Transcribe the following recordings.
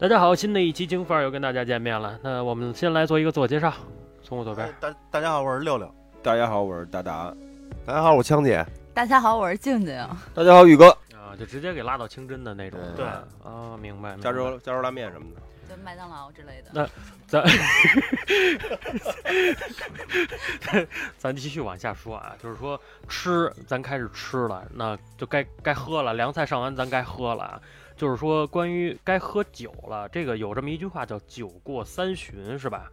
大家好，新的一期京范儿又跟大家见面了。那我们先来做一个自我介绍，从我左边哎。大大家好，我是六六。大家好，我是达达。大家好，我枪姐。大家好，我是静静。大家好，宇哥。啊，就直接给拉到清真的那种。对啊，啊明白。加州加州拉面什么的。就麦当劳之类的。那咱 咱继续往下说啊，就是说吃，咱开始吃了，那就该该喝了。凉菜上完，咱该喝了啊。就是说，关于该喝酒了，这个有这么一句话叫“酒过三巡”，是吧？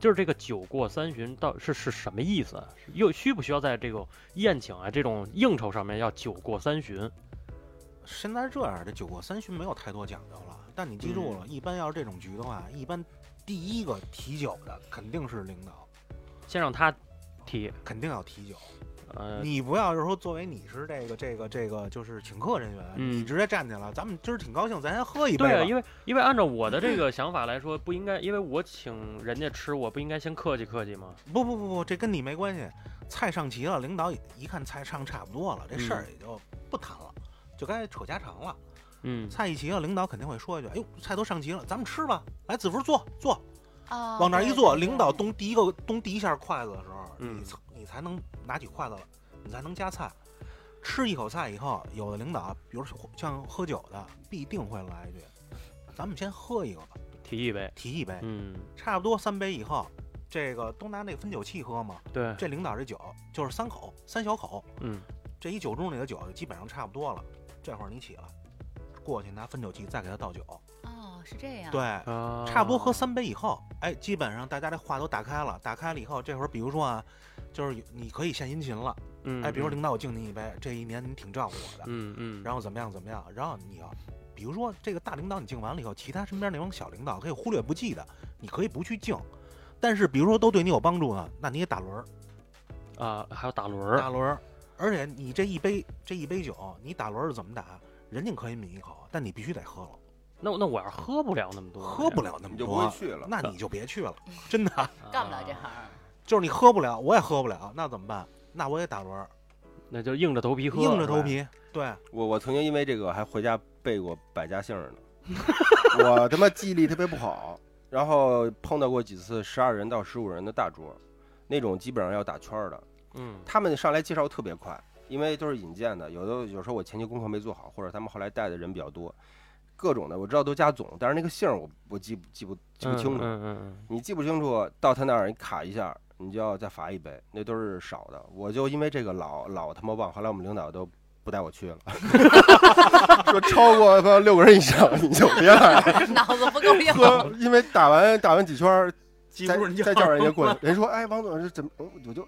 就是这个“酒过三巡”到是是什么意思？又需不需要在这个宴请啊这种应酬上面要酒过三巡？现在这样，这酒过三巡没有太多讲究了。但你记住了，一般要是这种局的话，一般第一个提酒的肯定是领导，先让他提，肯定要提酒。呃，你不要就是说，作为你是这个这个这个就是请客人员，嗯你直接站起来，咱们今儿挺高兴，咱先喝一杯对啊，因为因为按照我的这 个想法来说，不应该，因为我请人家吃，我不应该先客气客气吗？不不不不，这跟你没关系。菜上齐了，领导也一看菜上差不多了，这事儿也就不谈了，就该扯家常了。嗯，菜一齐了，领导肯定会说一句：“哎呦，菜都上齐了，咱们吃吧。来，子福坐坐。”啊往那儿一坐，领导动第一个动第一下筷子的时候，嗯你才你才能拿起筷子了，你才能夹菜。吃一口菜以后，有的领导，比如像喝酒的，必定会来一句：“咱们先喝一个吧，提一杯，提一杯。嗯，差不多三杯以后，这个都拿那个分酒器喝嘛。对，这领导这酒就是三口，三小口，嗯，这一酒盅里的酒基本上差不多了。这会儿你起来，过去拿分酒器再给他倒酒，哦，是这样。对，啊，差不多喝三杯以后，哎，基本上大家的话都打开了。打开了以后，这会儿比如说啊，就是你可以献殷勤了，嗯，哎，比如领导我敬您一杯，这一年您挺照顾我的，嗯嗯，然后怎么样怎么样，然后你要，比如说这个大领导你敬完了以后，其他身边那帮小领导可以忽略不计的，你可以不去敬，但是比如说都对你有帮助呢，那你也打轮儿，啊，还有打轮儿，打轮儿，而且你这一杯这一杯酒，你打轮儿是怎么打？人家可以抿一口，但你必须得喝了，那那我要是喝不了那么多，喝不了那么多就不多会，去了。那你就别去了，真的。啊，干不了这行。就是你喝不了，我也喝不了，那怎么办？那我也打轮儿，那就硬着头皮喝，硬着头。皮。对，我我曾经因为这个还回家背过百家姓儿呢。我他妈记忆力特别不好，然后碰到过几次十二人到十五人的大桌，那种基本上要打圈儿的。嗯，他们上来介绍特别快，因为都是引荐的，有的有时候我前期功课没做好，或者他们后来带的人比较多，各种的我知道都加总，但是那个姓儿我我记不记不记不清楚。嗯嗯嗯你记不清楚，到他那儿你卡一下，你就要再罚一杯，那都是少的。我就因为这个老老他妈忘，后来我们领导都不带我去了，说超过他妈六个人以上你就别来 脑子不够用。喝，因为打完打完几圈儿，再记不住人家再叫人家过去，人说哎王总这怎么，我就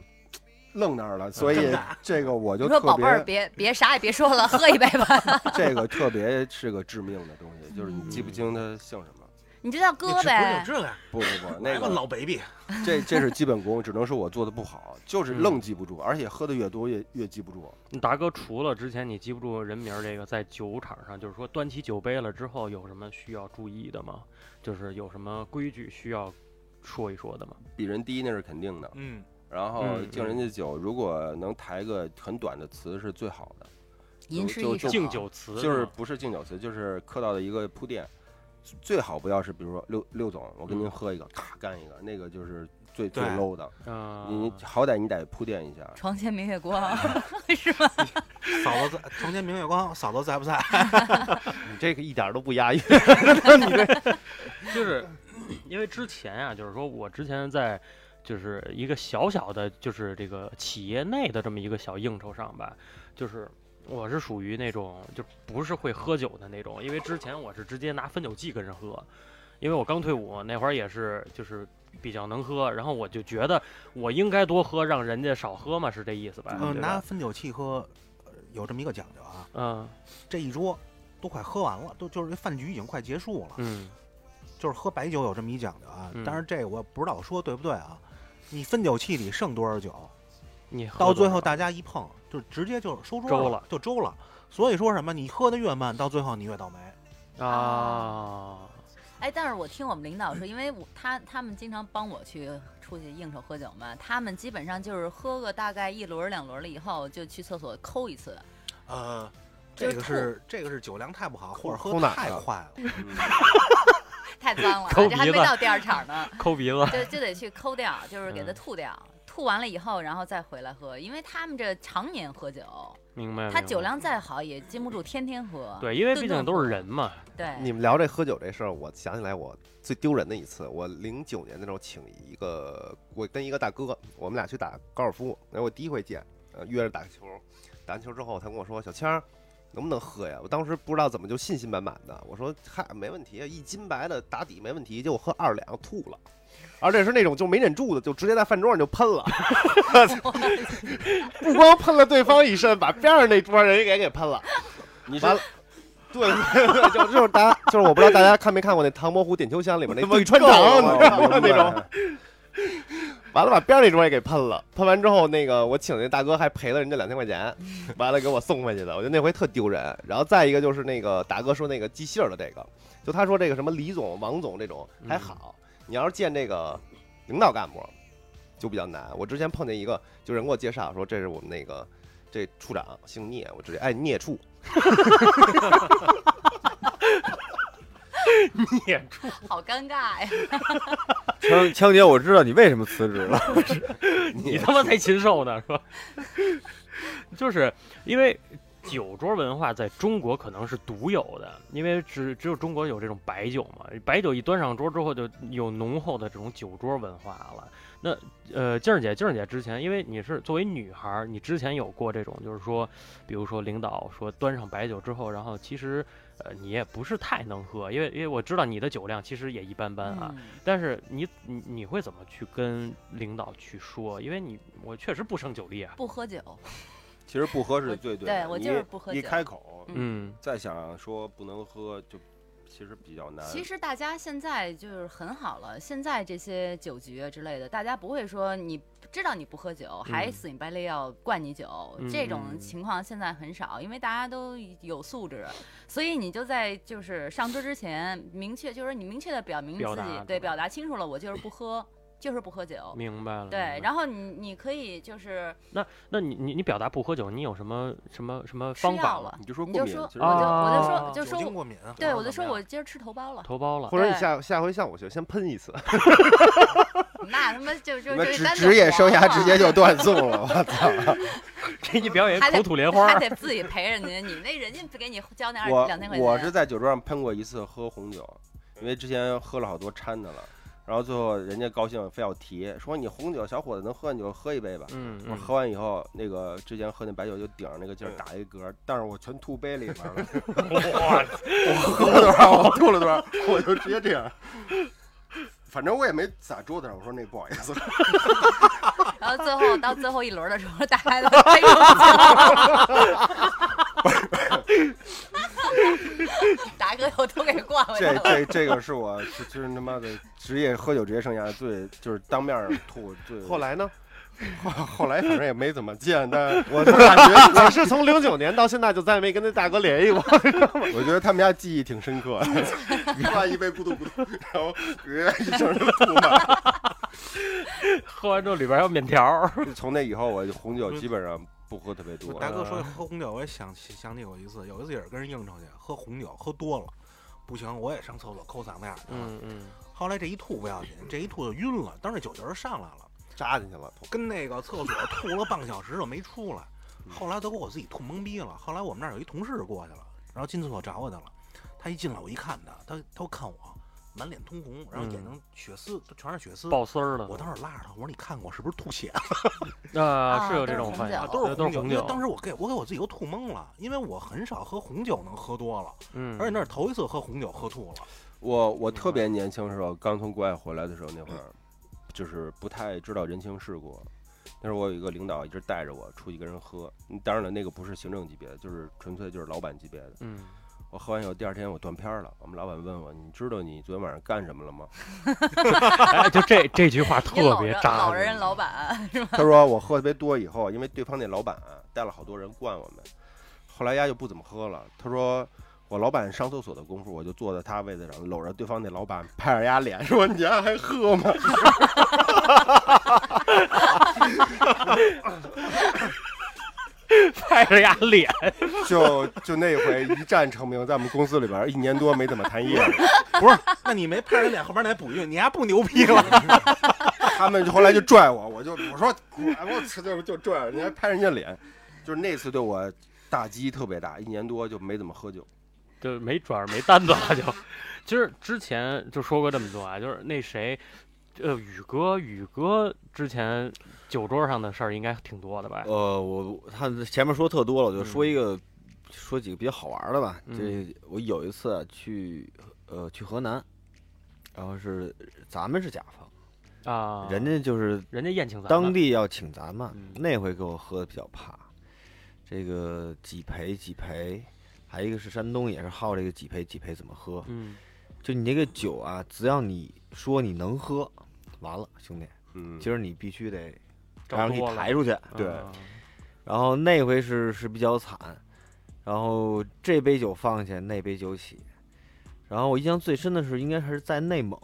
愣那儿了，所以 这个我就说宝贝儿，别别别啥也别说了，喝一杯吧。这个特别是个致命的东西，就是你记不清他姓什么。你就叫哥呗。这个不不不，那个老 baby，这这是基本功，只能说我做的不好，就是嗯愣记不住，而且喝的越多越越记不住。嗯，达哥，除了之前你记不住人名儿这个，在酒场上，就是说端起酒杯了之后，有什么需要注意的吗？就是有什么规矩需要说一说的吗？比人低那是肯定的，嗯，然后嗯敬人家酒，如果能抬个很短的词是最好的，吟诗就就一首。敬酒词就是不是敬酒词，就是客套的一个铺垫，最好不要是比如说六六总，我跟您喝一个，咔干一个，那个就是最最 low 的，啊，你好歹你得铺垫一下。床前明月光，是吗？嫂子在床前明月光，嫂子在不在？你这个一点都不押韵。你这就是因为之前啊，就是说我之前在就是一个小小的，就是这个企业内的这么一个小应酬上吧，就是我是属于那种就不是会喝酒的那种，因为之前我是直接拿分酒器跟人喝，因为我刚退伍那会儿也是就是比较能喝，然后我就觉得我应该多喝，让人家少喝嘛，是这意思吧？嗯，拿分酒器喝，呃有这么一个讲究啊。嗯这一桌都快喝完了，都就是这饭局已经快结束了，嗯就是喝白酒有这么一讲究啊嗯。但是这个我不知道我说对不对啊？你分酒器里剩多少酒，你喝到最后大家一碰，就直接就收桌了就周了。所以说什么，你喝的越慢，到最后你越倒霉。啊，哎，但是我听我们领导说，因为我他他们经常帮我去出去应酬喝酒嘛，他们基本上就是喝个大概一轮两轮了以后，就去厕所抠一次。呃，这个是这个是酒量太不好，或者喝太快了。太脏了啊，抠鼻子这还没到第二场呢，抠鼻子，就就得去抠掉，就是给它嗯吐掉。吐完了以后，然后再回来喝，因为他们这常年喝酒，明白？他酒量再好也禁不住天天喝。对，因为毕竟都是人嘛。对，你们聊这喝酒这事儿，我想起来我最丢人的一次，我零九年的时候请一个，我跟一个大哥，我们俩去打高尔夫，那是我第一回见，呃，约着打球，打完球之后，他跟我说：“小谦儿，能不能喝呀？”我当时不知道怎么就信心满满的，我说：“嗨，没问题，一斤白的打底没问题。”结果喝二两吐了。而且是那种就没忍住的，就直接在饭桌上就喷了，不光喷了对方一身，把边上那桌人也给给喷了。你了，对 就就是大家，就是我不知道大家看没看过那《唐伯虎点秋香》里面那对穿肠，你知道吗？那种，完了把边上那桌也给喷了。喷完之后，那个我请那大哥还赔了人家两千块钱，完了给我送回去的。我觉得那回特丢人。然后再一个就是那个大哥说那个寄信儿的这个，就他说这个什么李总、王总这种还好，你要是见这个领导干部就比较难。我之前碰见一个，就人给我介绍说这是我们那个这处长姓聂，我直接哎聂处。孽畜，好尴尬呀！枪枪姐，我知道你为什么辞职了。你他妈才禽兽呢，是吧？就是因为酒桌文化在中国可能是独有的，因为只只有中国有这种白酒嘛，白酒一端上桌之后就有浓厚的这种酒桌文化了。那呃，静儿姐，静儿姐之前，因为你是作为女孩儿，你之前有过这种，就是说，比如说领导说端上白酒之后，然后其实呃你也不是太能喝，因为因为我知道你的酒量其实也一般般啊。嗯但是你你你会怎么去跟领导去说？因为你我确实不胜酒力啊。不喝酒，其实不喝是最 对的。对我就是不喝酒开口，嗯再想说不能喝，就其实比较难。其实大家现在就是很好了，现在这些酒局啊之类的，大家不会说你知道你不喝酒，还嗯死乞白赖要灌你酒，嗯这种嗯情况现在很少，因为大家都有素质，所以你就在就是上桌之前明确，就是你明确的表明表自己达对对表达清楚了，我就是不喝，就是不喝酒。明白了。对，然后你你可以就是那那你你你表达不喝酒，你有什么什么什么方法你就说过敏我就我就啊说，就说过敏啊，对我就说我今儿吃头孢了，头孢了，或者你下下回像我就先喷一次，那他妈就就就单职职业生涯直接就就断送了，我操！给你表演口吐莲花还。得自己陪人家，你那人家不给你交那二我两千块钱，我是在酒桌上喷过一次喝红酒，因为之前喝了好多掺的了，然后最后人家高兴非要提，说你红酒小伙子能喝你就喝一杯吧。嗯，嗯我喝完以后，那个之前喝那白酒就顶着那个劲儿打一嗝，但是我全吐杯里边了。我喝了多少，我吐了多少，我就直接这样。反正我也没撒桌子上，我说那不好意思。然后最后到最后一轮的时候，大家都哎呦，达哥又都给灌回来这了。这这个是我这这是他妈的职业喝酒职业生涯最就是当面吐最。后来呢？后后来反正也没怎么见，但 我就感觉 我是从零九年到现在就再也没跟那大哥联系过。我觉得他们家记忆挺深刻的。你灌一杯咕嘟咕嘟，然后人家一声就吐满。喝完之后里边还有面条。从那以后，我红酒基本上不喝特别多。大哥说起喝红酒，我也想起想起过一次，有一次也是跟人应酬去，喝红酒喝多了，不行，我也上厕所抠嗓子眼去了。嗯嗯，后来这一吐不要紧，这一吐就晕了，当时这酒劲儿上来了，扎进去了，跟那个厕所吐了半个小时都没出来。嗯后来都给我自己吐懵逼了。后来我们那儿有一同事过去了，然后进厕所找我去了。他一进来，我一看他，他他看我，满脸通红，然后眼睛血丝，都全是血丝。爆丝儿了。我当时拉着他，我说你看我是不是吐血了 啊，是有啊这种反应都是红酒啊？都是红酒。对都是红酒。因为当时我给我给我自己都吐懵了，因为我很少喝红酒能喝多了，嗯，而且那是头一次喝红酒喝吐了。我我特别年轻的时候，刚从国外回来的时候，那会儿就是不太知道人情世故。那时候我有一个领导一直带着我出去跟人喝，嗯当然了，那个不是行政级别的，就是纯粹就是老板级别的。嗯，我喝完以后，第二天我断片儿了。我们老板问我：“你知道你昨天晚上干什么了吗 哎，就这这句话特别扎老人人。老板？”他说：“我喝特别多以后，因为对方那老板带了好多人灌我们，后来丫就不怎么喝了。他说。”我老板上厕所的功夫，我就坐在他位子上，搂着对方那老板，拍着丫脸说：“你家还喝吗？” 拍着丫脸，就就那回一战成名，在我们公司里边一年多没怎么谈业务，不是，那你没拍着脸后边那补一句，你还不牛逼了？他们后来就拽我，我就我说滚，我操，就就拽我，你还拍人家脸，就是那次对我打击特别大，一年多就没怎么喝酒。就没转儿没单子了就。其实之前就说过这么多啊，就是那谁，呃，宇哥，宇哥之前酒桌上的事儿应该挺多的吧？呃，我他前面说特多了，我就说嗯一个，说几个比较好玩的吧。嗯这我有一次啊去呃去河南，然后是咱们是甲方，啊，人家就是人家宴请咱当地要请咱们，嗯那回给我喝的比较怕。这个几陪几陪，还有一个是山东也是好这个几陪几陪怎么喝。嗯就你这个酒啊，只要你说你能喝，完了兄弟，嗯，今儿你必须得找让你多了抬出去。对啊然后那回是是比较惨，然后这杯酒放下，那杯酒起。然后我印象最深的是，应该还是在内蒙。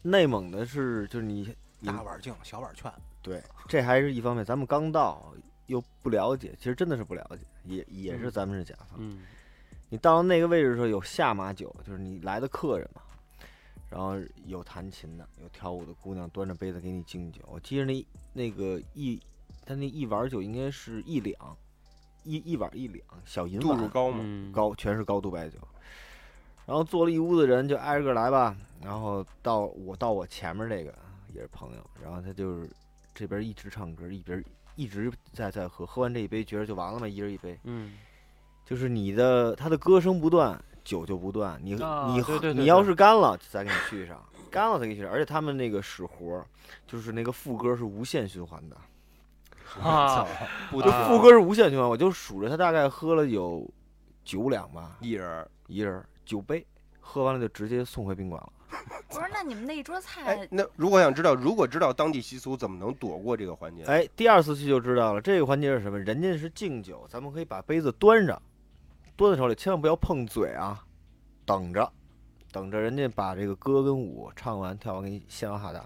内蒙的是就是你你大碗敬，小碗劝，对，这还是一方面，咱们刚到又不了解，其实真的是不了解，也也是嗯咱们是甲方。嗯你到了那个位置的时候，有下马酒，就是你来的客人嘛，然后有弹琴的，有跳舞的姑娘端着杯子给你敬酒。我记着那那个一，他那一碗酒应该是一两，一一碗一两小银度数碗，高嘛，嗯高全是高度白酒。然后坐了一屋子人，就挨着个来吧。然后到我到我前面这个也是朋友，然后他就是这边一直唱歌，一边一直在在喝，喝完这一杯觉得就完了嘛，一人一杯。嗯就是你的他的歌声不断，酒就不断。你、啊你对对对你要是干了，再给你续上；干了再给你续上。而且他们那个使活儿，就是那个副歌是无限循环的，啊，就不得副歌是无限循环。我就数着他大概喝了有九两吧，一人。一人儿九杯，喝完了就直接送回宾馆了。不是，那你们那一桌哎菜，那如果想知道，如果知道当地习俗，怎么能躲过这个环节？哎，第二次去就知道了，这个环节是什么？人家是敬酒，咱们可以把杯子端着，端在手里，千万不要碰嘴啊，等着，等着人家把这个歌跟舞唱完跳完，给你献完哈达。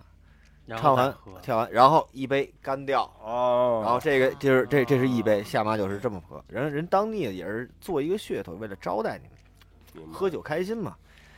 唱完跳完，然后一杯干掉，哦，然后这个就是这这是一杯下马酒是这么喝，人人当地也是做一个噱头，为了招待你们，喝酒开心嘛。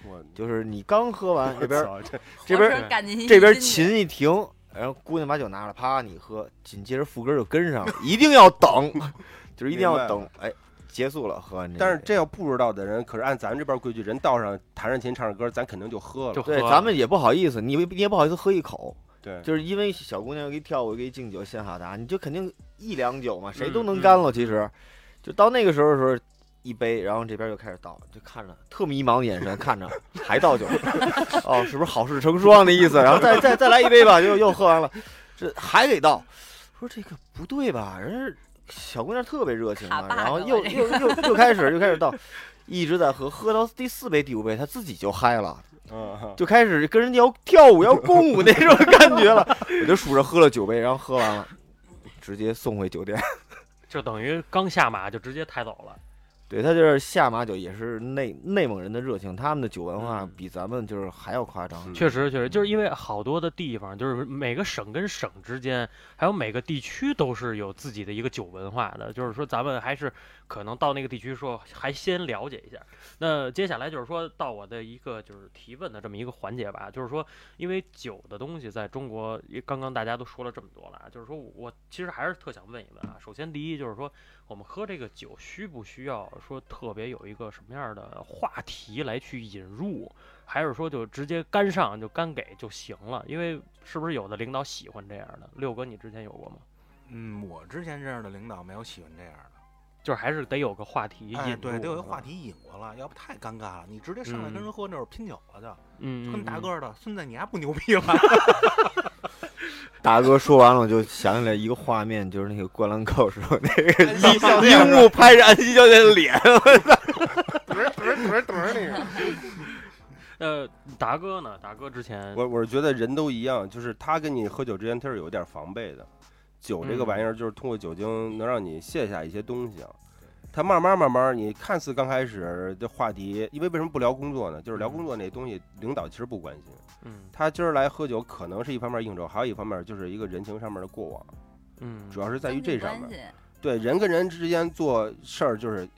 我就是你刚喝完，这边这这边这边琴一停，然后姑娘把酒拿了，啪你喝，紧接着副歌就跟上了，一定要等，就是一定要等，哎，结束了，喝完这。但是这要不知道的人，可是按咱这边规矩，人道上弹着琴唱着歌，咱肯定就喝了。对，咱们也不好意思，你你也不好意思喝一口，对，就是因为小姑娘给你跳舞，给你敬酒献哈达，你就肯定一两酒嘛，谁都嗯能干了。其实，就到那个时候的时候，一杯，然后这边就开始倒，就看着特迷茫的眼神看着，还倒酒，哦，是不是好事成双的意思？然后再再再来一杯吧，又又喝完了，这还给倒，说这个不对吧？人家小姑娘特别热情然后又又又又开始又开始倒，一直在喝，喝到第四杯第五杯，她自己就嗨了。就开始跟人家要跳舞要共舞那种感觉了。我就数着喝了九杯，然后喝完了，直接送回酒店。就等于刚下马就直接抬走了。对他就是下马酒，也是内内蒙人的热情，他们的酒文化嗯比咱们就是还要夸张。嗯确实，确实，就是因为好多的地方，就是每个省跟省之间，还有每个地区都是有自己的一个酒文化的。就是说，咱们还是可能到那个地区说，还先了解一下。那接下来就是说到我的一个就是提问的这么一个环节吧，就是说，因为酒的东西在中国，刚刚大家都说了这么多了啊，就是说我其实还是特想问一问啊。首先，第一就是说，我们喝这个酒需不需要说特别有一个什么样的话题来去引入？还是说就直接干上就干给就行了？因为是不是有的领导喜欢这样的？六哥，你之前有过吗？嗯，我之前认识的领导没有喜欢这样的。就是还是得有个话题引，哎，对，得有个话。题引过来，要不太尴尬了。你直接上来跟人喝，那会儿拼酒了就，嗯，跟大嗯，个儿的孙子，你还不牛逼了？大哥说完了，我就想起来一个画面，就是那个《灌篮高手》那个樱木拍着安西教练的脸，嘚儿嘚儿嘚儿嘚儿那个。呃，达哥呢？达哥之前我我是觉得人都一样，就是他跟你喝酒之前他是有点防备的。酒这个嗯玩意儿就是通过酒精能让你卸下一些东西啊。他慢慢慢慢，你看似刚开始的话题，因为为什么不聊工作呢？就是聊工作那东西，领导其实不关心。嗯他今儿来喝酒，可能是一方面应酬，还有一方面就是一个人情上面的过往，嗯，主要是在于这上面。对人跟人之间做事儿就是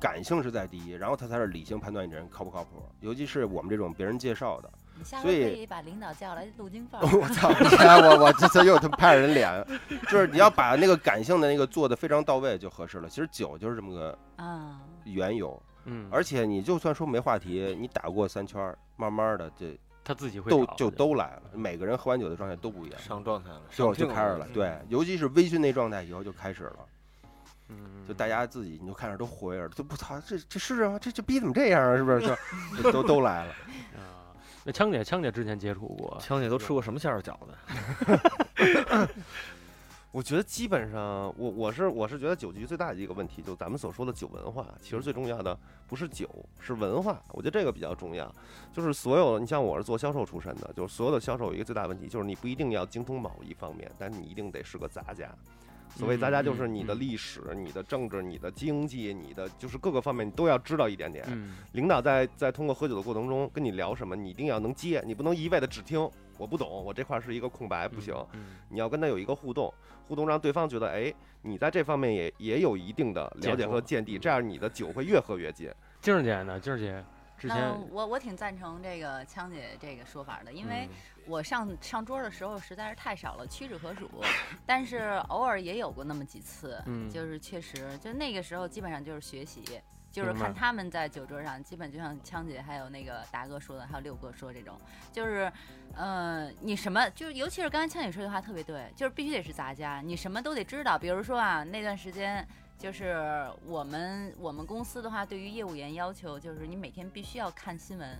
感性是在第一，然后他才是理性判断你这人靠不靠谱。尤其是我们这种别人介绍的，你下回所以可以把领导叫来录京范儿。我操！你看我我这次又他妈拍着人脸，就是你要把那个感性的那个做的非常到位就合适了。其实酒就是这么个啊，缘由，嗯，而且你就算说没话题，你打过三圈，慢慢的这他自己会都就都来了。每个人喝完酒的状态都不一样，上状态了，就就开始了。对，尤其是微醺那状态以后就开始了。嗯，就大家自己你就看着都活跃了，就不操，这这是啊，这这逼怎么这样啊？是不是？就 就都都来了。啊，那枪姐枪姐之前接触过，枪姐都吃过什么馅儿的饺子？我觉得基本上，我我是我是觉得酒局最大的一个问题，就咱们所说的酒文化，其实最重要的不是酒，是文化。我觉得这个比较重要。就是所有，你像我是做销售出身的，就是所有的销售有一个最大的问题，就是你不一定要精通某一方面，但你一定得是个杂家。所谓杂家，就是你的历史、你的政治、你的经济、你的就是各个方面你都要知道一点点。嗯，领导在在通过喝酒的过程中跟你聊什么，你一定要能接，你不能一味的只听。我不懂，我这块儿是一个空白，不行。嗯，你要跟他有一个互动，互动让对方觉得，哎，你在这方面也也有一定的了解和见地，这样你的酒会越喝越近。静儿姐呢？静儿姐之前嗯，我我挺赞成这个枪姐这个说法的，因为我上上桌的时候实在是太少了，屈指可数。但是偶尔也有过那么几次，嗯就是确实就那个时候基本上就是学习，就是看他们在酒桌上，基本就像枪姐还有那个达哥说的，还有六哥说这种，就是，呃，你什么就是尤其是刚才枪姐说的话特别对，就是必须得是杂家，你什么都得知道。比如说啊，那段时间。就是我们我们公司的话，对于业务员要求就是你每天必须要看新闻，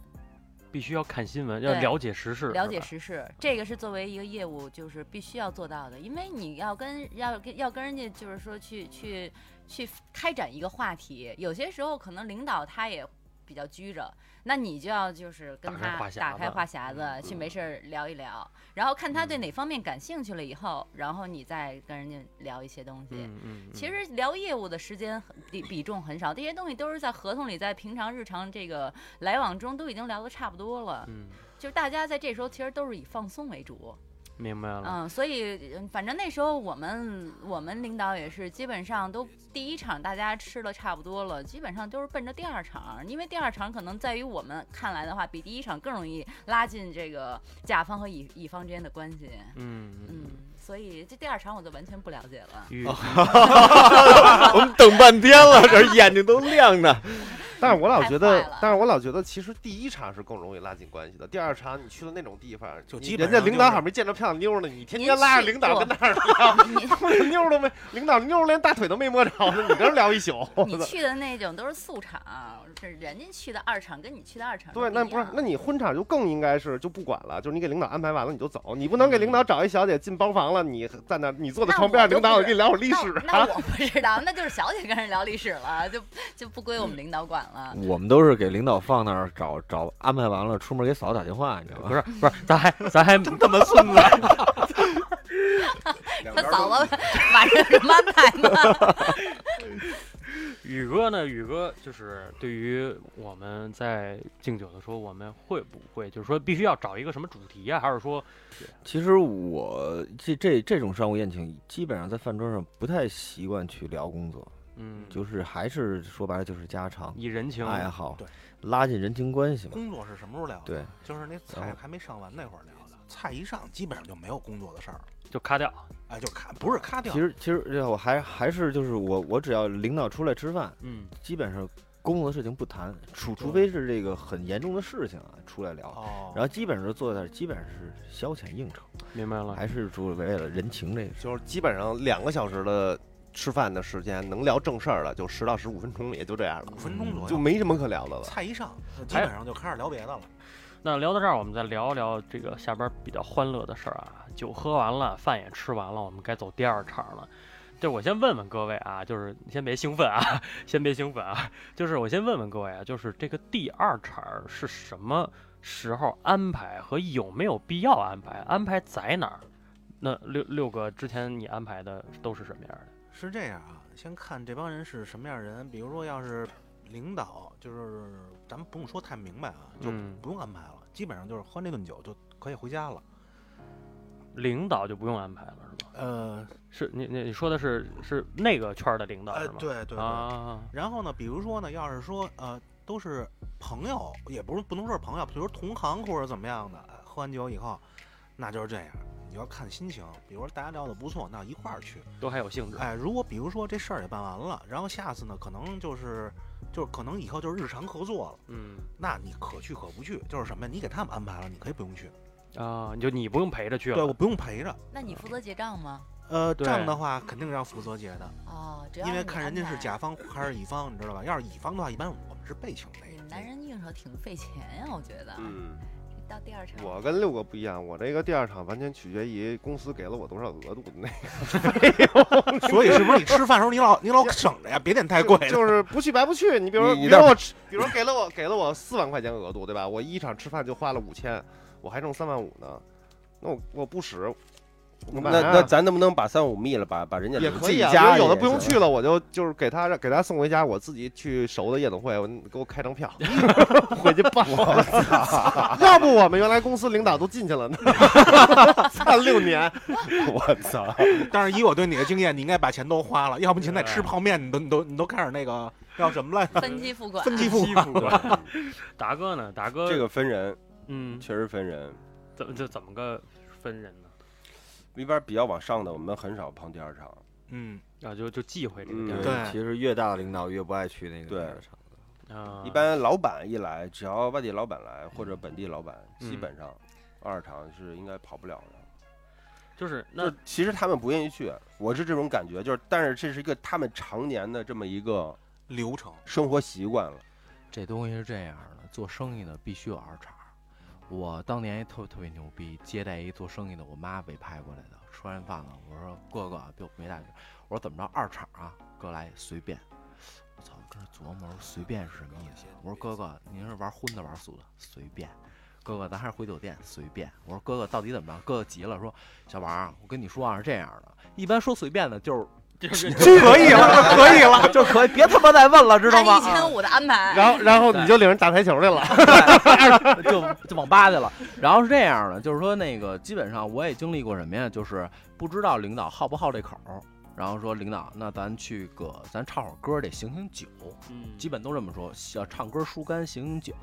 必须要看新闻，要了解时事，了解时事，这个是作为一个业务就是必须要做到的，因为你要跟要跟要跟人家就是说去去去开展一个话题，有些时候可能领导他也比较拘着，那你就要就是跟他打开话匣子去没事儿聊一聊，然后看他对嗯哪方面感兴趣了以后，然后你再跟人家聊一些东西。其实聊业务的时间很比比重很少，这些东西都是在合同里，在平常日常这个来往中都已经聊得差不多了。嗯，就是大家在这时候其实都是以放松为主，明白了，嗯，所以嗯反正那时候我们我们领导也是基本上都第一场大家吃的差不多了，基本上都是奔着第二场，因为第二场可能在于我们看来的话，比第一场更容易拉近这个甲方和乙乙方之间的关系，嗯嗯。嗯，所以这第二场我就完全不了解了。与 我们等半天了，这眼睛都亮呢。但是我老觉得，但是我老觉得，其实第一场是更容易拉近关系的。第二场你去了那种地方，就你人家领导还没见着漂亮妞呢，你天天拉着领导跟那儿聊，你妞都没，领导妞连大腿都没摸着呢，你跟人聊一宿。你去的那种都是素场，这人家去的二场跟你去的二场对，那不是那你婚场就更应该是就不管了，就是你给领导安排完了你就走，你不能给领导找一小姐进包房了，你在那你坐在那床边，领导我跟你聊会儿历史啊。那我不知道，那就是小姐跟人聊历史了，就就不归我们领导管了。我们都是给领导放那儿找找安排完了，出门给嫂子打电话，你知道吗？不是不是，咱还咱还他妈孙子！他嫂子晚上有什么安排吗？就是对于我们在敬酒的时候，我们会不会就是说必须要找一个什么主题啊？还是说，其实我这这这种商务宴请，基本上在饭桌上不太习惯去聊工作，嗯，就是还是说白了就是家常以人情爱好对，拉近人情关系嘛。工作是什么时候聊的？对，就是那菜还没上完那会儿聊的。菜一上，基本上就没有工作的事儿，就咔掉，哎，就卡不是咔掉其，实其实这我还还是就是我我只要领导出来吃饭，嗯基本上工作的事情不谈，除除非是这个很严重的事情啊出来聊，哦，然后基本上坐在那儿基本上是消遣应酬，明白了，还是主为了人情这个。就是基本上两个小时的吃饭的时间，能聊正事儿了，就十到十五分钟，也就这样了五，分钟左右就没什么可聊的了。菜一上，基本上就开始聊别的了。那聊到这儿，我们再聊一聊这个下边比较欢乐的事儿啊。酒喝完了，饭也吃完了，我们该走第二场了。就我先问问各位啊，就是先别兴奋啊，先别兴奋啊。就是我先问问各位啊，就是这个第二场是什么时候安排和有没有必要安排？安排在哪儿？那六六个之前你安排的都是什么样的？是这样啊，先看这帮人是什么样人。比如说，要是领导，就是咱们不用说太明白啊，就嗯不用安排了，基本上就是喝那顿酒就可以回家了。领导就不用安排了是吧？呃是你你你说的是是那个圈儿的领导呃是吗？对对对。啊，然后呢，比如说呢，要是说呃都是朋友，也不是不能说是朋友，比如同行或者怎么样的，呃喝完酒以后，那就是这样。你要看心情，比如说大家聊得不错，那一块儿去。都还有兴致。哎，如果比如说这事儿也办完了，然后下次呢，可能就是就是可能以后就是日常合作了，嗯那你可去可不去，就是什么呀？你给他们安排了，你可以不用去，啊，你就你不用陪着去了对，我。不用陪着。那你负责结账吗？呃，账的话肯定是要负责结的，哦，因为看人家是甲方还是乙方，你知道吧？要是乙方的话，一般我们是被请的。你们男人应酬挺费钱呀，我觉得。嗯，到第二场，我跟六哥不一样，我这个第二场完全取决于公司给了我多少额度的那所以是不是你吃饭的时候你老你老 省着呀？别点太贵就，就是不去白不去。你比如说，你你倒比如说我吃，比如说给了我给了我四万块钱额度，对吧？我一场吃饭就花了五千，我还剩三万五呢，那我我不使，那那咱能不能把三五密了，把把人家自也可以啊，己家比如有的不用去了，我就就是给他给他送回家，我自己去熟的夜总会，我给我开张票，回去办。要不我们原来公司领导都进去了呢，干六年。我操！但是以我对你的经验，你应该把钱都花了，要不你现在吃泡面，你都你都你都开始那个叫什么来着？分期付款，分期付款。达哥呢？达哥这个分人，嗯，确实分人。怎么就怎么个分人呢？一般比较往上的，我们很少碰第二场。嗯，啊，就就忌讳这个嗯地儿对其实越大的领导越不爱去那个二场的。啊。一般老板一来，只要外地老板来或者本地老板，嗯基本上二场是应该跑不了的。就是那就其实他们不愿意去，我是这种感觉，就是但是这是一个他们常年的这么一个流程。生活习惯了。这东西是这样的，做生意的必须有二茬儿。我当年也特别特别牛逼，接待一做生意的，我妈委派过来的。吃完饭了，我说哥哥，就没带。我说怎么着二场啊？哥来随便。我操，跟这琢磨，我说随便是什么意思？我说哥哥，您是玩荤的玩素的？随便。哥哥，咱还是回酒店随便。我说哥哥到底怎么着？哥哥急了，说小王，我跟你说啊是这样的，一般说随便的就是就是 可以了，可以了。就可以，别他妈再问了，知道吗？按一千五的安排，然后，然后你就领人打台球去了。就就网吧去了。然后是这样的，就是说那个基本上我也经历过什么呀？就是不知道领导好不好这口儿，然后说领导，那咱去个咱唱会儿歌得醒醒酒，嗯，基本都这么说，要唱歌疏肝醒醒酒。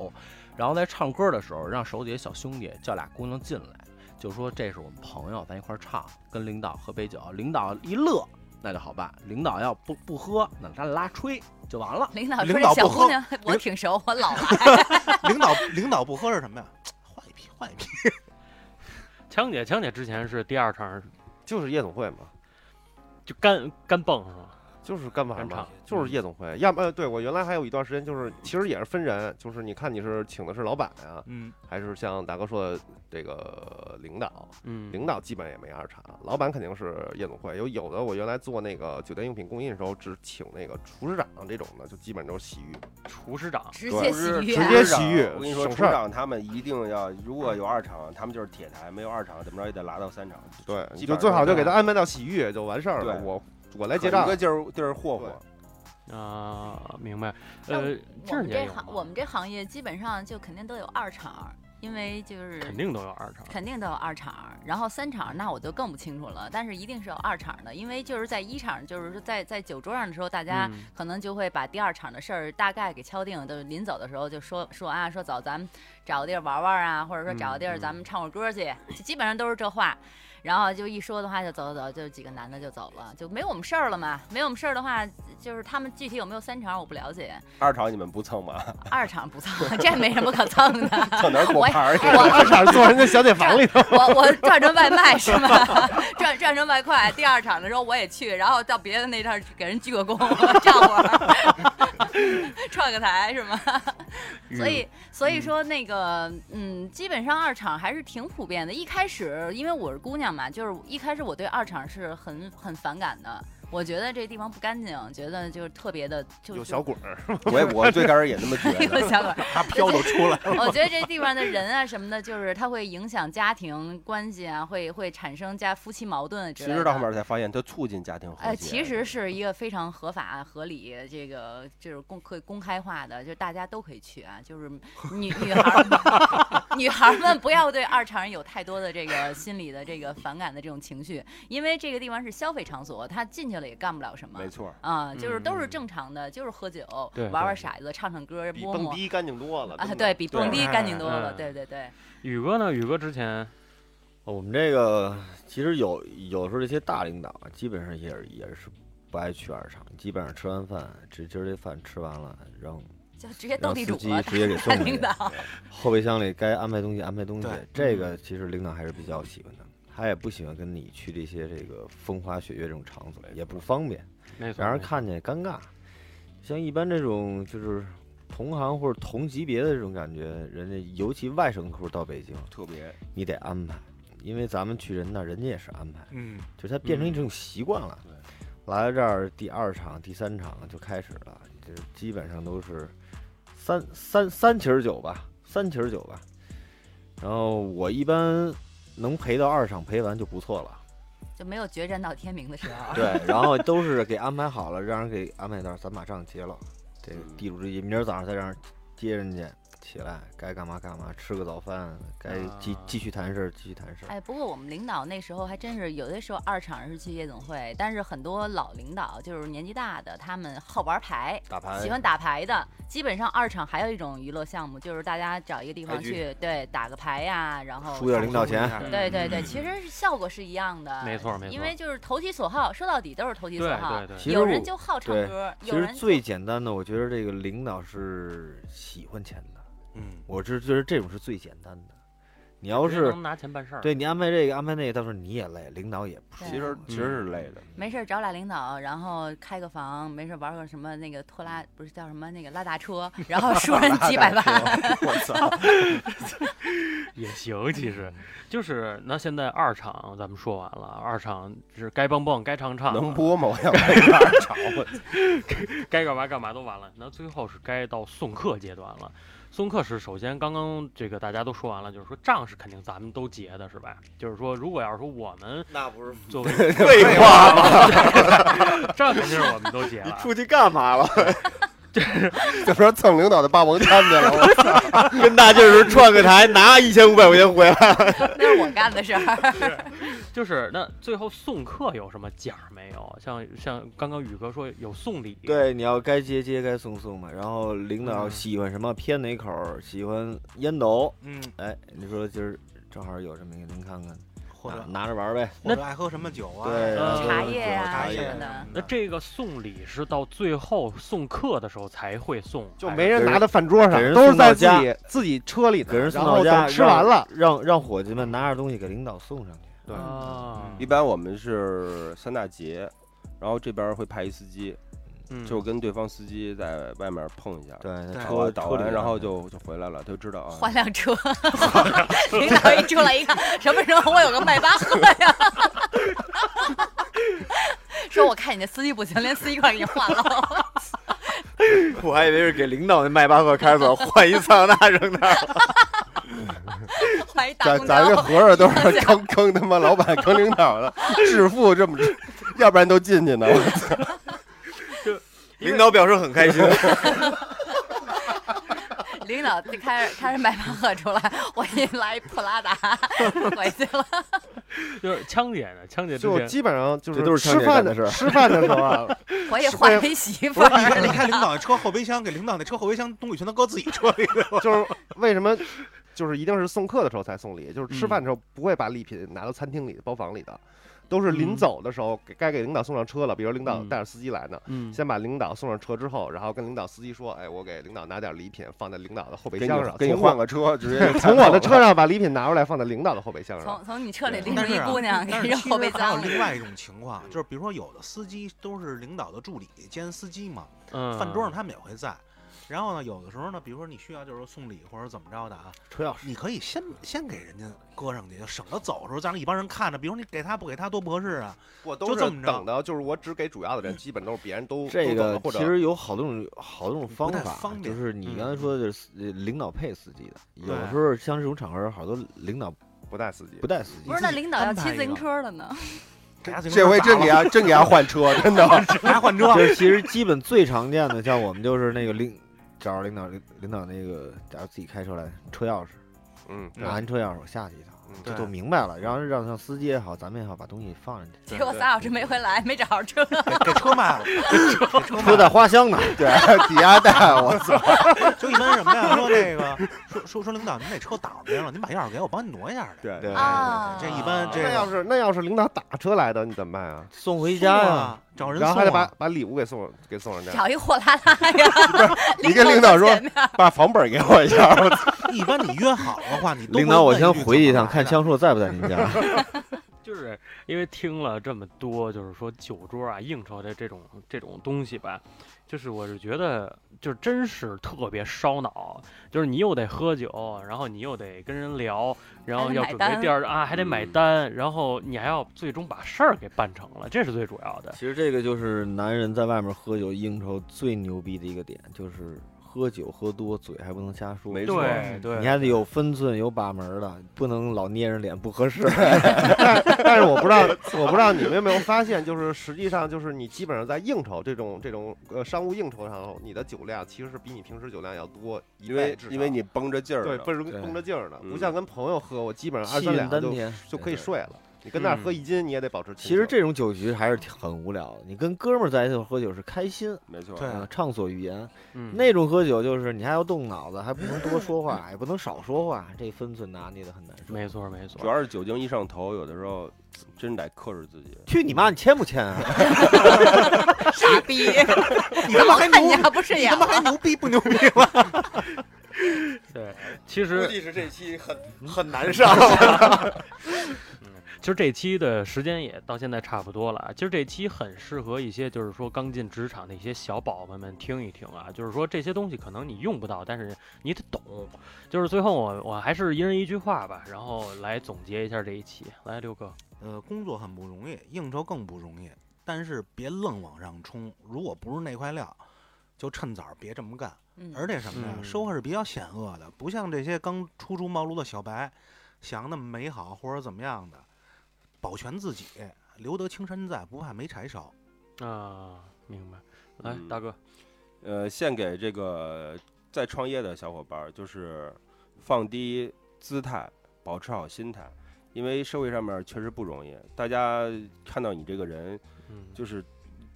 然后在唱歌的时候，让手底下小兄弟叫俩姑娘进来，就说这是我们朋友，咱一块儿唱，跟领导喝杯酒。领导一乐，那就好办；领导要不不喝，那咱拉吹就完了。领导说领这导不喝小姑娘我挺熟，我老来。领导领导不喝是什么呀？换一批，换一批。强姐，强姐之前是第二场就是夜总会嘛，就干干蹦是吗？就是干嘛嘛，就是夜总会。要么呃，对我原来还有一段时间，就是其实也是分人，就是你看你是请的是老板呀，嗯，还是像大哥说的这个领导，嗯，领导基本也没二场，老板肯定是夜总会。有有的我原来做那个酒店用品供应的时候，只请那个厨师长这种的，就基本都是洗浴。厨师长直对接洗浴，直接洗浴我跟你说，厨师长他们一定要，如果有二场，他们就是铁台；没有二场，怎么着也得拉到三场。对，你就最好就给他安排到洗浴就完事儿了。我我来结账一个。地儿地儿霍霍。啊，明白。那呃，我这们这行我们这行业基本上就肯定都有二场，因为就是肯定都有二场。肯定都有二场，然后三场那我就更不清楚了，但是一定是有二场的，因为就是在一场，就是说在在酒桌上的时候，大家嗯可能就会把第二场的事儿大概给敲定，就是临走的时候就说说啊，说走，咱们找个地儿玩玩啊，或者说找个地儿咱们唱会儿歌去，就基本上都是这话。然后就一说的话就走走走，就几个男的就走了，就没我们事儿了嘛。没我们事儿的话，就是他们具体有没有三场我不了解，二场你们不蹭吗？二场不蹭，这没什么可蹭的。蹭点果我盘儿。我二场坐人家小姐房里头，我我转成外卖是吗？转转成外快。第二场的时候我也去，然后到别的那儿给人鞠个躬，站会儿，串个台是吗？所以所以说那个嗯，基本上二厂还是挺普遍的。一开始因为我是姑娘嘛，就是一开始我对二厂是很很反感的。我觉得这地方不干净，觉得就是特别的，就有小鬼儿，我也我最开始也那么觉得有得，小鬼儿。他飘都出来了。我觉得这地方的人啊什么的，就是他会影响家庭关系啊，会会产生家夫妻矛盾之类的。其实到后面才发现，它促进家庭和谐。呃，其实是一个非常合法、合理，这个就是公可以公开化的，就是大家都可以去啊。就是女女孩 女孩儿们不要对二厂人有太多的这个心理的这个反感的这种情绪，因为这个地方是消费场所，他进去了也干不了什么没。错，啊，就是都是嗯正常的，就是喝酒、玩玩骰子、唱唱歌、比摸摸蹦迪干净多了。啊，对比蹦迪干净多了。嗯对对对，宇哥呢？宇哥之前我们这个其实有有时候这些大领导啊，基本上也是也是不爱去二厂，基本上吃完饭，这今儿这饭吃完了，扔 就直接斗地主了，机直接给大送。领导。后备箱里该安排东西安排东西对，这个其实领导还是比较喜欢的。他也不喜欢跟你去这些这个风花雪月这种场所，也不方便，让人看见尴尬。像一般这种就是同行或者同级别的这种感觉，人家尤其外省客户到北京，特别你得安排，因为咱们去人那儿，人家也是安排，嗯，就是它变成一种习惯了。对来了这儿第二场、第三场就开始了，这基本上都是三三三起儿酒吧，三起儿酒吧。然后我一般能陪到二场陪完就不错了。就没有决战到天明的时候。对，然后都是给安排好了，让人给安排到，咱马上结了。这个嗯地主之谊，明儿早上再让人接人家起来，该干嘛干嘛，吃个早饭，该继啊继续谈事儿，继续谈事儿。哎，不过我们领导那时候还真是有的时候二厂是去夜总会，但是很多老领导就是年纪大的，他们好玩牌，打牌喜欢打牌的。基本上二厂还有一种娱乐项目，就是大家找一个地方去，对，打个牌呀，然后输点领导钱，对对对，其实效果是一样的，没错没错因为就是投其所好，说到底都是投其所好。对对，其实有人我就好唱对歌，其实有人最简单的，我觉得这个领导是喜欢钱的，嗯，我是觉得这种是最简单的。你要是能拿钱办事儿，对你安排这个安排那个，到时候你也累，领导也不对其实其实是累的。没事儿找俩领导，然后开个房，没事玩个什么那个拖拉，不是叫什么那个拉大车，然后 输人几百万。我操！也行，其实就是那现在二场咱们说完了，二场是该蹦蹦该唱唱，能播吗？我要陪着二场，该干嘛干嘛都完了，那最后是该到送客阶段了。送客是首先刚刚这个大家都说完了，就是说账是肯定咱们都结的是吧？就是说如果要是说我们那不是作为废话吗？账肯定是我们都结了，出去干嘛了？这不是蹭领导的霸王餐去了？我操！跟大劲儿时候串个台，拿一千五百块钱回来。那是我干的事儿。就是那最后送客有什么奖没有？像像刚刚宇哥说有送礼，对，你要该接接，该送送嘛。然后领导嗯喜欢什么偏哪口儿，喜欢烟斗，嗯，哎，你说今儿正好有什么，您看看，或者拿拿着玩呗。或者爱喝什么酒啊？对啊茶叶啊茶叶什么的那这个送礼是到最后送客的时候才会送，就没人拿到饭桌上，都是送到家在自己自己车里给人的，然后送到家，吃完了，让让伙计们拿着东西给领导送上去。对啊，一般我们是三大节，然后这边会派一司机，嗯就跟对方司机在外面碰一下，对，车完导完，然后就就回来了，他就知道啊。换辆车，领导一出来一看，什么时候我有个迈巴赫呀？说我看你那司机不行，连司机块给你换了。我还以为是给领导那迈巴赫开走，换一桑塔纳扔那儿。换咱咱这交。合着都是 坑坑他妈老板坑领导的，致富这么，要不然都进去呢。我操！领导表示很开心。领导就开始开着迈巴赫出来，我给你来普拉达回去了。就是枪姐呢，枪姐就基本上就是都是吃饭的事儿吃饭的时候啊，我也换一媳妇不是，你看，你。看领导那车后备箱，给领导那车后备箱东西全都搁自己车里了。就是为什么就是一定是送客的时候才送礼，就是吃嗯饭的时候不会把礼品拿到餐厅里包房里的，都是临嗯走的时候给该给领导送上车了，比如领导嗯带着司机来呢。嗯先把领导送上车之后，然后跟领导司机说：“哎，我给领导拿点礼品，放在领导的后备给箱上。给你从我换个车，直接 从我的车上把礼品拿出来，放在领导的后备箱上。从从你车里拎但是啊出一姑娘，给但是扔后备其实还有箱里。另外一种情况，就是比如说有的司机都是领导的助理兼司机嘛，嗯饭桌上他们也会在。然后呢，有的时候呢，比如说你需要就是说送礼或者怎么着的啊，车钥匙，你可以先先给人家搁上去，就省得走的时候让一帮人看着。比如你给他不给他多不合适啊。我都是这么着等的，就是我只给主要的人，基本都是别人都这个都或者其实有好多种好多种方法，方便就是你嗯刚才说的就是呃领导配司机的，有的时候像这种场合，好多领导不带司机不。带司机不是，那领导要骑自行车的呢？这回真给他真给他换车，真的。给他换车。就是其实基本最常见的，像我们就是那个领找着领导领领导那个，假如自己开车来，车钥匙嗯，拿完车钥匙我下去一趟，嗯这对都明白了，然后让让司机也好，咱们也好，把东西放上去。结果仨小时没回来，没找着车。给给车卖了，给车卖车在了。花乡呢，对，抵押贷，我操！就一般什么呀？说那个说说说领导，您那车挡着别人了，您把钥匙给我，我帮你挪一下去。对对啊这一般这那要是那要是领导打车来的，你怎么办啊？送回家呀。啊，找人然后还得把。把礼物给送给送人家，找一货拉拉呀！你跟领导说 把房本给我一下。我操一般你约好的话，你领导，我先回去一趟，看江硕在不在您家。就是因为听了这么多，就是说酒桌啊、应酬的这种这种东西吧，就是我是觉得，就是真是特别烧脑。就是你又得喝酒，然后你又得跟人聊，然后要准备第二啊，还得买嗯单，然后你还要最终把事儿给办成了，这是最主要的。其实这个就是男人在外面喝酒应酬最牛逼的一个点，就是喝酒喝多，嘴还不能瞎说。没错对对，你还得有分寸、有把门的，不能老捏着脸，不合适。但是我不知道，我不知道你们有没有发现，就是实际上就是你基本上在应酬这种这种呃商务应酬上，你的酒量其实是比你平时酒量要多因为因为你绷着劲儿对绷着绷着劲儿呢，嗯不像跟朋友喝，我基本上二三两就。就可以睡了。你跟那儿喝嗯一斤，你也得保持。其实这种酒局还是挺很无聊的。你跟哥们儿在一起喝酒是开心，没错，对啊，畅所欲言。嗯，那种喝酒就是你还要动脑子，还不能多说话，也不能少说话，这分寸拿捏的很难受。没错没错主。要是酒精一上头，有的时候真得克制自己。去你妈！你签不签啊？傻逼！你他妈还牛，还不顺眼你他妈还？牛逼不牛逼吗？对，其实计是这期很很难上。其实这期的时间也到现在差不多了啊。其实这期很适合一些就是说刚进职场的一些小宝宝们听一听啊。就是说这些东西可能你用不到，但是你得懂。就是最后我我还是一人一句话吧，然后来总结一下这一期。来，六哥，呃，工作很不容易，应酬更不容易，但是别愣往上冲。如果不是那块料，就趁早别这么干。嗯而且什么呀，嗯收获是比较险恶的，不像这些刚初出茅庐的小白，想那么美好或者怎么样的，保全自己，留得青山在，不怕没柴烧。啊，明白。来，嗯大哥，呃，献给这个在创业的小伙伴儿，就是放低姿态，保持好心态，因为社会上面确实不容易。大家看到你这个人，嗯，就是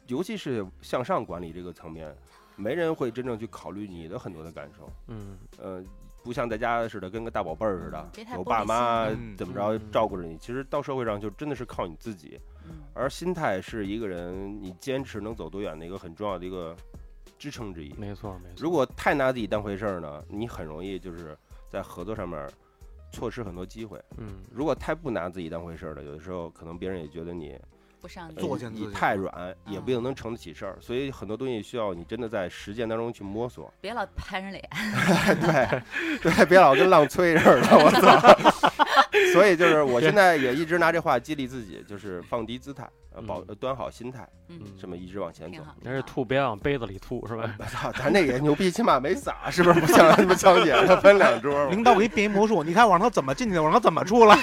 尤其是向上管理这个层面，没人会真正去考虑你的很多的感受。嗯呃，不像在家似的跟个大宝贝儿似的有爸妈怎么着嗯照顾着你。其实到社会上就真的是靠你自己，嗯而心态是一个人你坚持能走多远的一个很重要的一个支撑之一。没错没错。如果太拿自己当回事儿呢，你很容易就是在合作上面错失很多机会。嗯如果太不拿自己当回事儿了，有的时候可能别人也觉得你不上呃进作践自己你太软，也不一定嗯能成得起事儿。所以很多东西需要你真的在实践当中去摸索。别老拍人脸。对对，别老跟浪催似的，我操！所以就是我现在也一直拿这话激励自己，就是放低姿态，呃，保端好心态，嗯，这么一直往前走挺。好。那是吐别往杯子里吐是吧？我操，咱那也牛逼，起码没洒，是不是？不像他妈强姐，他分两桌。领导我给你变一魔术，你看我让他怎么进去的，往上头怎么出来？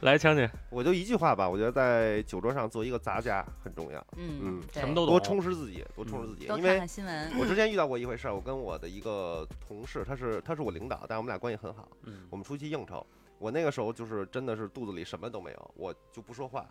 来，强姐，我就一句话吧，我觉得在酒桌上做一个杂家很重要，嗯嗯，什么都懂。多充实自己，多充实自己，多看因为新闻。我之前遇到过一回事儿，我跟我的一个同事，他是他是我领导，但我们俩关系很好。嗯我们出去应酬，我那个时候就是真的是肚子里什么都没有，我就不说话。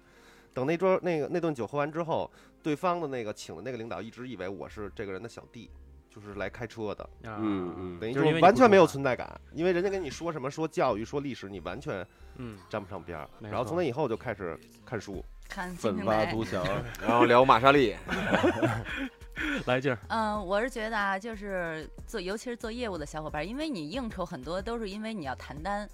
等那桌那个那顿酒喝完之后，对方的那个请的那个领导一直以为我是这个人的小弟，就是来开车的，啊嗯嗯等于就完全没有存在感，因为人家跟你说什么说教育说历史，你完全嗯沾不上边儿。然后从那以后就开始看书，看金奋。发图强，然后聊玛莎丽，来劲儿，嗯，我是觉得啊，就是做，尤其是做业务的小伙伴，因为你应酬很多都是因为你要谈单，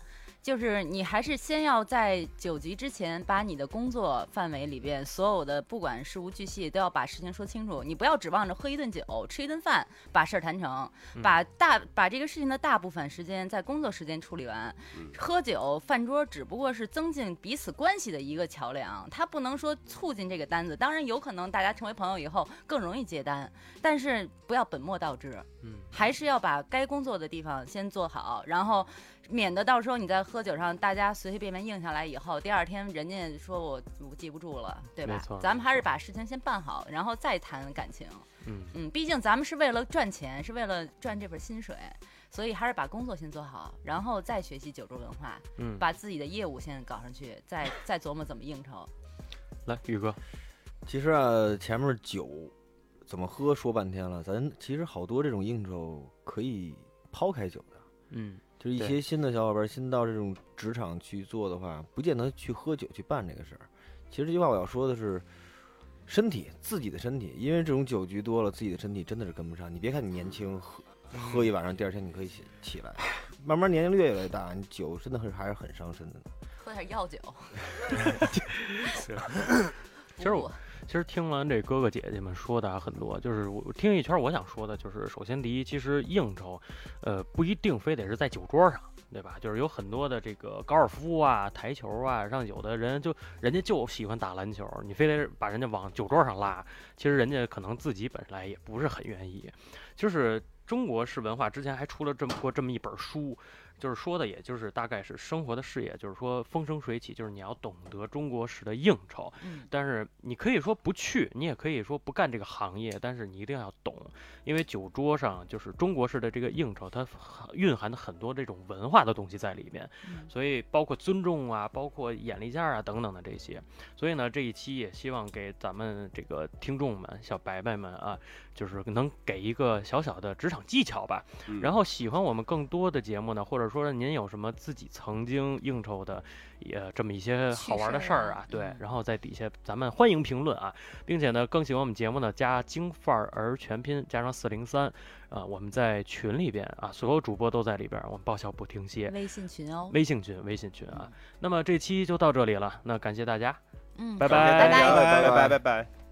就是你还是先要在九局之前，把你的工作范围里边所有的不管事无巨细，都要把事情说清楚。你不要指望着喝一顿酒、吃一顿饭把事儿谈成，嗯把大把这个事情的大部分时间在工作时间处理完。喝酒饭桌只不过是增进彼此关系的一个桥梁，它不能说促进这个单子。当然有可能大家成为朋友以后更容易接单，但是不要本末倒置。嗯，还是要把该工作的地方先做好，然后免得到时候你在喝酒上大家随随便便应下来以后，第二天人家说我我记不住了，对吧没错？咱们还是把事情先办好，然后再谈感情。嗯嗯，毕竟咱们是为了赚钱，是为了赚这份薪水，所以还是把工作先做好，然后再学习酒桌文化，嗯，把自己的业务先搞上去，再再琢磨怎么应酬。来宇哥，其实啊，前面酒怎么喝说半天了，咱其实好多这种应酬可以抛开酒的，嗯就是一些新的小伙伴新到这种职场去做的话，不见得去喝酒去办这个事儿。其实这句话我要说的是，身体自己的身体，因为这种酒局多了，自己的身体真的是跟不上。你别看你年轻，喝喝一晚上，第二天你可以起起来，慢慢年龄越来越大，你酒真的是还是很伤身的。喝点药酒。其实我其实听完这哥哥姐姐们说的很多，就是我听一圈，我想说的就是，首先第一，其实应酬，呃，不一定非得是在酒桌上，对吧？就是有很多的这个高尔夫啊、台球啊，让有的人就人家就喜欢打篮球，你非得把人家往酒桌上拉，其实人家可能自己本来也不是很愿意。就是中国式文化之前还出了这么过这么一本书，就是说的也就是大概是生活的视野，就是说风生水起，就是你要懂得中国式的应酬。嗯但是你可以说不去，你也可以说不干这个行业，但是你一定要懂，因为酒桌上就是中国式的这个应酬，它蕴含的很多这种文化的东西在里面，嗯所以包括尊重啊，包括眼力见儿啊等等的这些。所以呢，这一期也希望给咱们这个听众们、小白白们啊，就是能给一个小小的职场技巧吧。嗯然后喜欢我们更多的节目呢，或者或者说您有什么自己曾经应酬的也这么一些好玩的事儿啊？对，然后在底下咱们欢迎评论啊，并且呢更喜欢我们节目呢加“精范儿”全拼加上四零三啊，我们在群里边啊，所有主播都在里边，我们爆笑不停歇。微信群哦，微信群微信群啊，那么这期就到这里了，那感谢大家，嗯，拜拜，拜拜，拜拜，拜拜，拜拜。